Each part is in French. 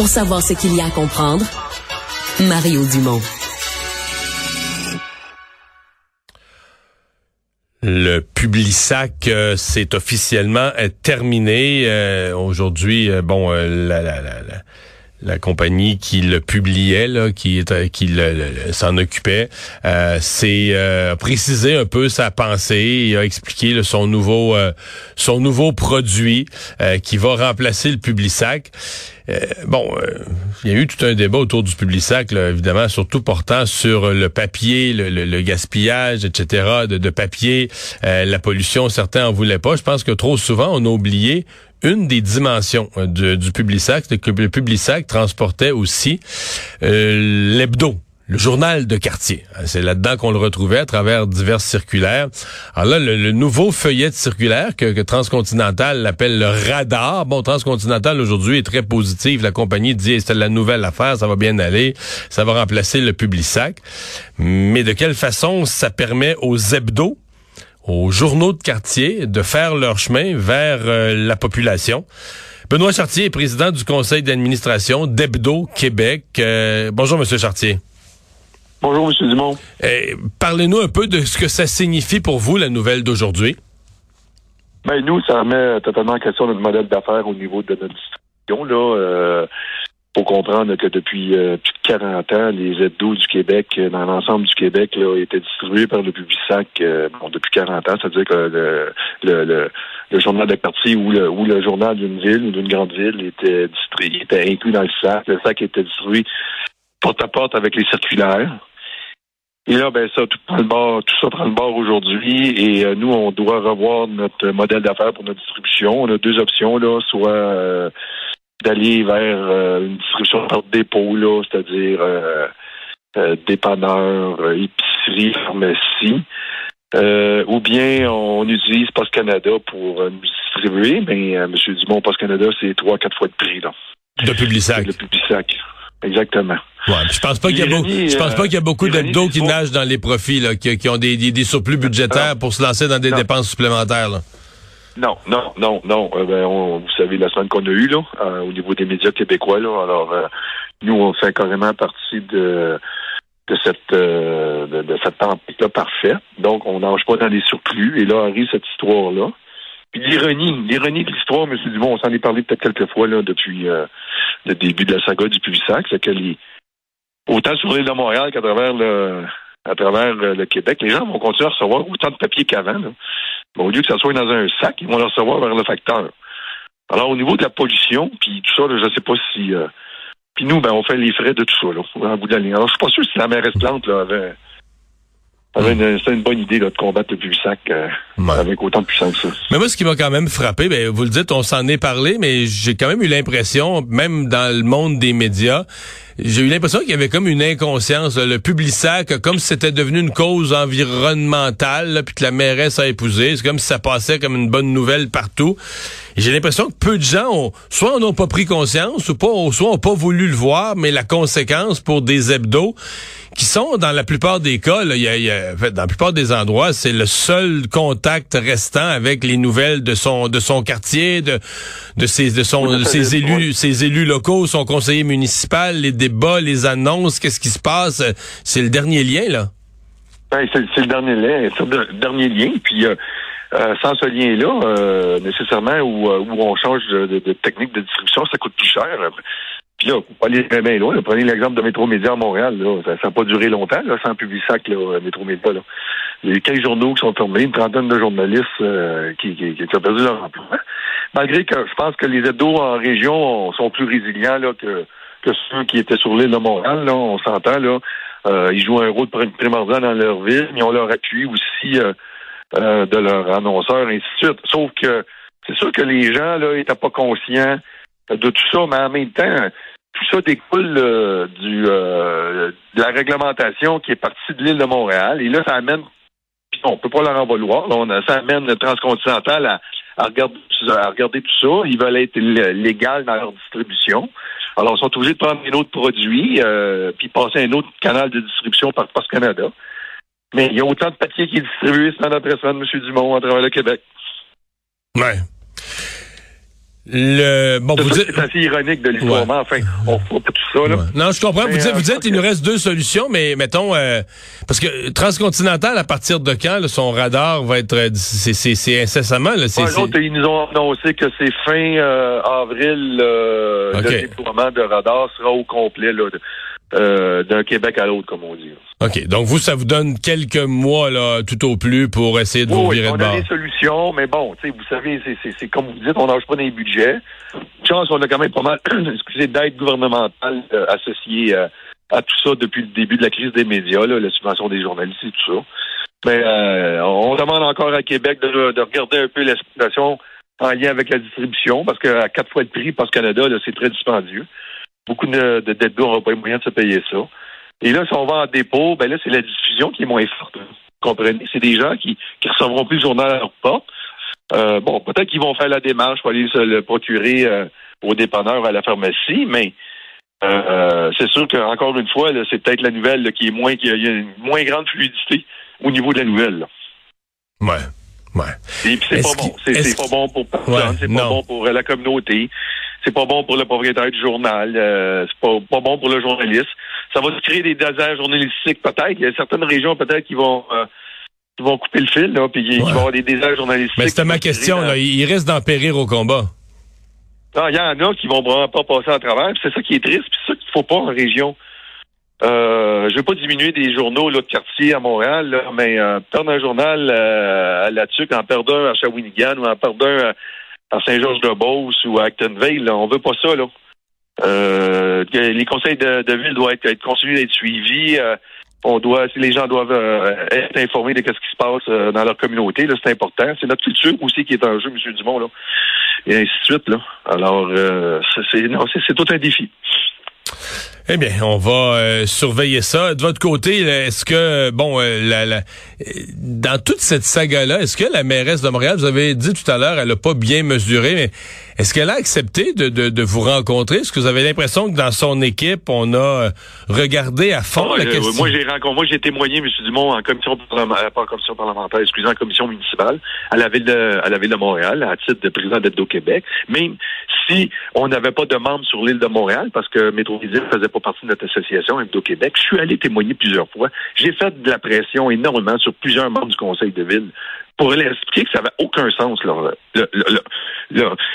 Pour savoir ce qu'il y a à comprendre, Mario Dumont. Le Publisac, euh, c'est officiellement euh, terminé. Euh, aujourd'hui, bon, la, la, la, la, compagnie qui le publiait, qui, s'en occupait, c'est précisé un peu sa pensée et a expliqué son nouveau son nouveau produit qui va remplacer le Publisac. Euh, bon, euh, il y a eu tout un débat autour du Publisac, là, évidemment, surtout portant sur le papier, le, gaspillage, etc., de, papier, euh, la pollution. Certains en voulaient pas. Je pense que trop souvent, on a oublié une des dimensions du Publisac, c'est que le Publisac transportait aussi l'hebdo le journal de quartier. Hein, c'est là-dedans qu'on le retrouvait à travers diverses circulaires. Alors là, le, nouveau feuillet de circulaire que, Transcontinental l'appelle le radar. Bon, Transcontinental aujourd'hui est très positif. La compagnie dit c'est la nouvelle affaire, ça va bien aller, ça va remplacer le Publisac. Mais de quelle façon ça permet aux hebdos, aux journaux de quartier de faire leur chemin vers euh, la population? Benoît Chartier est président du conseil d'administration d'Hebdo Québec. Euh, bonjour, Monsieur Chartier. Bonjour, M. Dumont. Eh, parlez-nous un peu de ce que ça signifie pour vous, la nouvelle d'aujourd'hui. Ben, nous, ça remet totalement en question notre modèle d'affaires au niveau de notre distribution. Là, euh, faut comprendre que depuis euh, plus de 40 ans, les aides-d'eau du Québec, euh, dans l'ensemble du Québec, là, étaient distribués par le Publisac euh, bon, depuis 40 ans. C'est-à-dire que le, le, le, journal de quartier ou le, ou le journal d'une ville ou d'une grande ville était distribué, était inclus dans le sac. Le sac était distribué porte à porte avec les circulaires. Et là, ben ça, tout prend le bord, tout ça prend le bord aujourd'hui. Et euh, nous, on doit revoir notre modèle d'affaires pour notre distribution. On a deux options là, soit d'aller vers euh, une distribution par dépôt, là, c'est-à-dire dépanneur, épicerie, pharmacie. ou bien on utilise Post Canada pour nous distribuer, mais M. Dumont, Post Canada, c'est trois, quatre fois de prix là. De Publisac. De Publisac. Exactement. Ouais, je pense pas qu'il y a beaucoup, je pense pas qu'il y a beaucoup d'hebdos qui nagent dans les profits, là, qui, ont des, des, surplus budgétaires pour se lancer dans des dépenses supplémentaires. Là. Non, non, non, non. Euh, ben, vous savez la semaine qu'on a eue là, euh, au niveau des médias québécois là. Alors, euh, nous, on fait carrément partie de de cette de, de, cette tempête là parfaite. Donc, on nage pas dans les surplus. Et là arrive cette histoire là. Puis l'ironie, l'ironie de l'histoire, M. Dumont, on s'en est parlé peut-être quelques fois là depuis le début de la saga du Publisac, c'est que les, autant sur l'île de Montréal qu'à travers le à travers le Québec, les gens vont continuer à recevoir autant de papier qu'avant. au lieu que ça soit dans un sac, ils vont le recevoir vers le facteur. Alors, au niveau de la pollution, puis tout ça, je ne sais pas si... Euh, puis nous, ben, on fait les frais de tout ça, là, en bout de ligne. Alors, je suis pas sûr si la mairesse Plante là, avait c'est une bonne idée de combattre le Publisac euh, avec autant de puissance que ça. Mais moi, ce qui m'a quand même frappé, ben, vous le dites, on s'en est parlé, mais j'ai quand même eu l'impression, même dans le monde des médias, j'ai eu l'impression qu'il y avait comme une inconscience. le Publisac, comme si c'était devenu une cause environnementale, puis que la mairesse a épousé. C'est comme si ça passait comme une bonne nouvelle partout. J'ai l'impression que peu de gens ont, soit n'ont pas pris conscience, ou pas, soit n'ont pas voulu le voir, mais la conséquence pour des hebdos qui sont dans la plupart des cas, là, y a, y a, dans la plupart des endroits, c'est le seul contact restant avec les nouvelles de son de son quartier, de de ses de son de ses élus, ses élus locaux, son conseiller municipal, les débats, les annonces, qu'est-ce qui se passe, c'est le dernier lien là. Ben, c'est le dernier lien, c'est le dernier lien, puis. Euh, euh, sans ce lien-là, euh, nécessairement, où, où on change de, de, technique de distribution, ça coûte plus cher. Puis là, pour pas aller bien loin, prenez l'exemple de Métro Média à Montréal. Là. Ça n'a pas duré longtemps, là, sans Publisac, là, Métro Média. Là. Il y a eu 15 journaux qui sont fermés, une trentaine de journalistes euh, qui, qui, qui, ont perdu leur emploi. Malgré que je pense que les aides en région sont plus résilients là, que, que ceux qui étaient sur l'île de Montréal. Là, on s'entend, là. Euh, ils jouent un rôle primordial dans leur ville, mais on leur appui aussi euh, euh, de leur annonceur, ainsi de suite. Sauf que c'est sûr que les gens là étaient pas conscients de tout ça, mais en même temps, tout ça découle du de la réglementation qui est partie de l'île de Montréal. Et là, ça amène, puis on peut pas leur en vouloir, on, ça amène le transcontinental à, à, regarder, à regarder tout ça. Ils veulent être légal dans leur distribution. Alors, ils sont obligés de prendre un autre produit, euh, puis passer un autre canal de distribution par Post Canada. Mais il y a autant de papier qui est distribué semaine après semaine, M. Dumont, à travers le Québec. Ouais. Le bon, vous dites... C'est assez ironique de l'histoire, mais enfin, on fera pas tout ça là. Non, je comprends. vous dites, vous dites, il nous reste deux solutions, mais mettons, euh, parce que transcontinental, à partir de quand son radar va être, euh, c'est incessamment là. C'est, ils nous ont annoncé que c'est fin euh, avril le déploiement de radar sera au complet là. Euh, d'un Québec à l'autre, comme on dit. OK. Donc, vous, ça vous donne quelques mois, là, tout au plus, pour essayer de vous virer de bord. On a des solutions, mais bon, tu sais, vous savez, c'est comme vous dites, on nage pas dans les budgets. Chance, on a quand même pas mal, excusez, d'aide gouvernementale euh, associée euh, à tout ça depuis le début de la crise des médias, là, la subvention des journalistes et tout ça. Mais on demande encore à Québec de, de regarder un peu la situation en lien avec la distribution, parce qu'à quatre fois le prix, parce Canada, c'est très dispendieux beaucoup de, de dettes n'auront pas les moyens de se payer ça. Et là, si on va en dépôt, ben là, c'est la diffusion qui est moins forte. Vous comprenez? C'est des gens qui ne recevront plus le journal à leur porte. Euh, bon, peut-être qu'ils vont faire la démarche pour aller se le procurer euh, au dépanneur à la pharmacie, mais euh, c'est sûr qu'encore une fois, c'est peut-être la nouvelle qui est moins, qui a une moins grande fluidité au niveau de la nouvelle. Là. Ouais. Ouais. Et puis c'est pas bon. C'est pas bon pour personne, c'est pas bon pour la communauté c'est pas bon pour le propriétaire du journal, euh, c'est pas, pas bon pour le journaliste. Ça va créer des déserts journalistiques peut-être. Il y a certaines régions peut-être qui vont euh, qui vont couper le fil, là, puis qui vont avoir des déserts journalistiques. Mais c'était ma question, là. Il risque d'en périr au combat. Non, il y en a qui vont vraiment pas passer à travers. C'est ça qui est triste, puis c'est ça qu'il faut pas en région. Euh, je veux pas diminuer des journaux là, de quartier à Montréal, là, mais euh, perdre un journal euh, à La Tuque, en perdre un à Shawinigan ou en perdre un à Saint-Georges-de-Beauce ou à Actonville. Là. On veut pas ça, là. Euh, les conseils de, ville doivent être, être d'être suivis. Euh, on doit, si les gens doivent euh, être informés de ce qui se passe dans leur communauté, là, c'est important. C'est notre culture aussi qui est en jeu, M. Dumont, là. Et ainsi de suite, là. Alors, c'est, c'est tout un défi. Eh bien, on va euh, surveiller ça. De votre côté, est-ce que, bon, euh, la, dans toute cette saga-là, est-ce que la mairesse de Montréal, vous avez dit tout à l'heure, elle n'a pas bien mesuré, mais est-ce qu'elle a accepté de, de, de vous rencontrer? Est-ce que vous avez l'impression que dans son équipe, on a euh, regardé à fond la question? Moi, j'ai rencontré, moi, j'ai témoigné, M. Dumont, en commission parlementaire, pas en commission parlementaire, excusez, en commission municipale, à la ville de, à la ville de Montréal, à titre de président d'Aide au Québec. Même si on n'avait pas de membres sur l'île de Montréal, parce que Métro-Ville faisait pas partie de notre association, au québec je suis allé témoigner plusieurs fois. J'ai fait de la pression énormément sur plusieurs membres du conseil de ville pour leur expliquer que ça n'avait aucun sens. Là.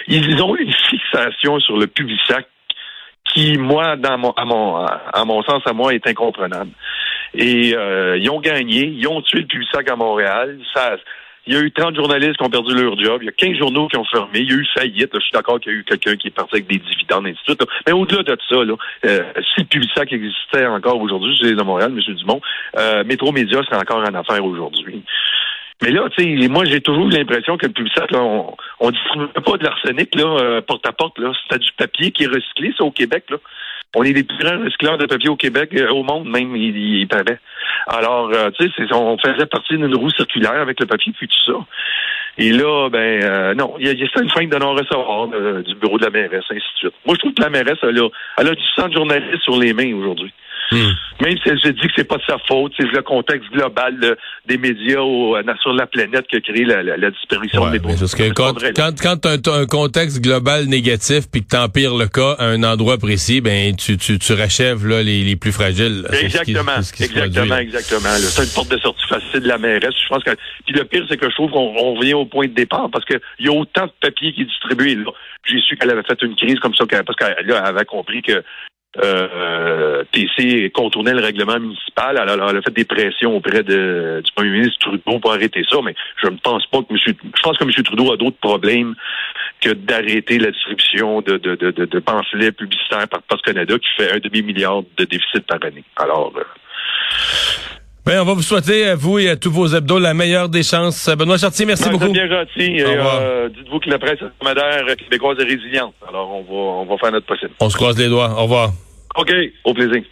ils ont une fixation sur le Publisac qui, moi, dans mon, à, mon, sens, à moi, est incomprenable. Et euh, ils ont gagné, ils ont tué le Publisac à Montréal. Ça, il y a eu 30 journalistes qui ont perdu leur job. Il y a 15 journaux qui ont fermé. Il y a eu faillite. Je suis d'accord qu'il y a eu quelqu'un qui est parti avec des dividendes, ainsi de suite. Mais au-delà de ça, là, euh, si le Publisac existait encore aujourd'hui, je suis de Montréal, M. Dumont, euh, Métro Média serait encore en affaire aujourd'hui. Mais là, tu sais, moi, j'ai toujours l'impression que le Publisac, là, on, on distribuait pas de l'arsenic, là, euh, porte à porte, là. C'était du papier qui est recyclé, ça, au Québec, là. On est les plus grands recycleurs de papier au Québec, euh, au monde même, il, il paraît. Alors, euh, tu sais, on faisait partie d'une roue circulaire avec le papier puis tout ça. Et là, ben euh, non, il y a, y a une fin de non-recevoir du bureau de la mairesse, ainsi de suite. Moi, je trouve que la mairesse, elle a, elle a du sang de journaliste sur les mains aujourd'hui. Hmm. Même si je dis que c'est pas de sa faute, c'est le contexte global des médias sur la planète qui a créé la, disparition des parce que quand, quand, tu as un, contexte global négatif puis que tu empires le cas à un endroit précis, ben tu, tu, tu rachèves là, les, les plus fragiles. Exactement, exactement, exactement. C'est une porte de sortie facile de la mairesse. Je pense que puis le pire, c'est que je trouve qu'on revient au point de départ parce qu'il y a autant de papier qui est distribué. J'ai su qu'elle avait fait une crise comme ça parce qu'elle avait compris que euh, TC contournait le règlement municipal. Elle, a fait des pressions auprès de, du premier ministre Trudeau pour arrêter ça, mais je ne pense pas que M. Je pense que M. Trudeau a d'autres problèmes que d'arrêter la distribution de, de, de, de, de pamphlets publicitaires par Post Canada qui fait un demi-milliard de déficit par année. Alors euh, ben, on va vous souhaiter, à vous et à tous vos hebdos, la meilleure des chances. Benoît Chartier, merci beaucoup. bien gentil. Euh, dites-vous que la presse hebdomadaire québécoise est résiliente. Alors, on va, on va faire notre possible. On se croise les doigts. Au revoir. OK, au plaisir.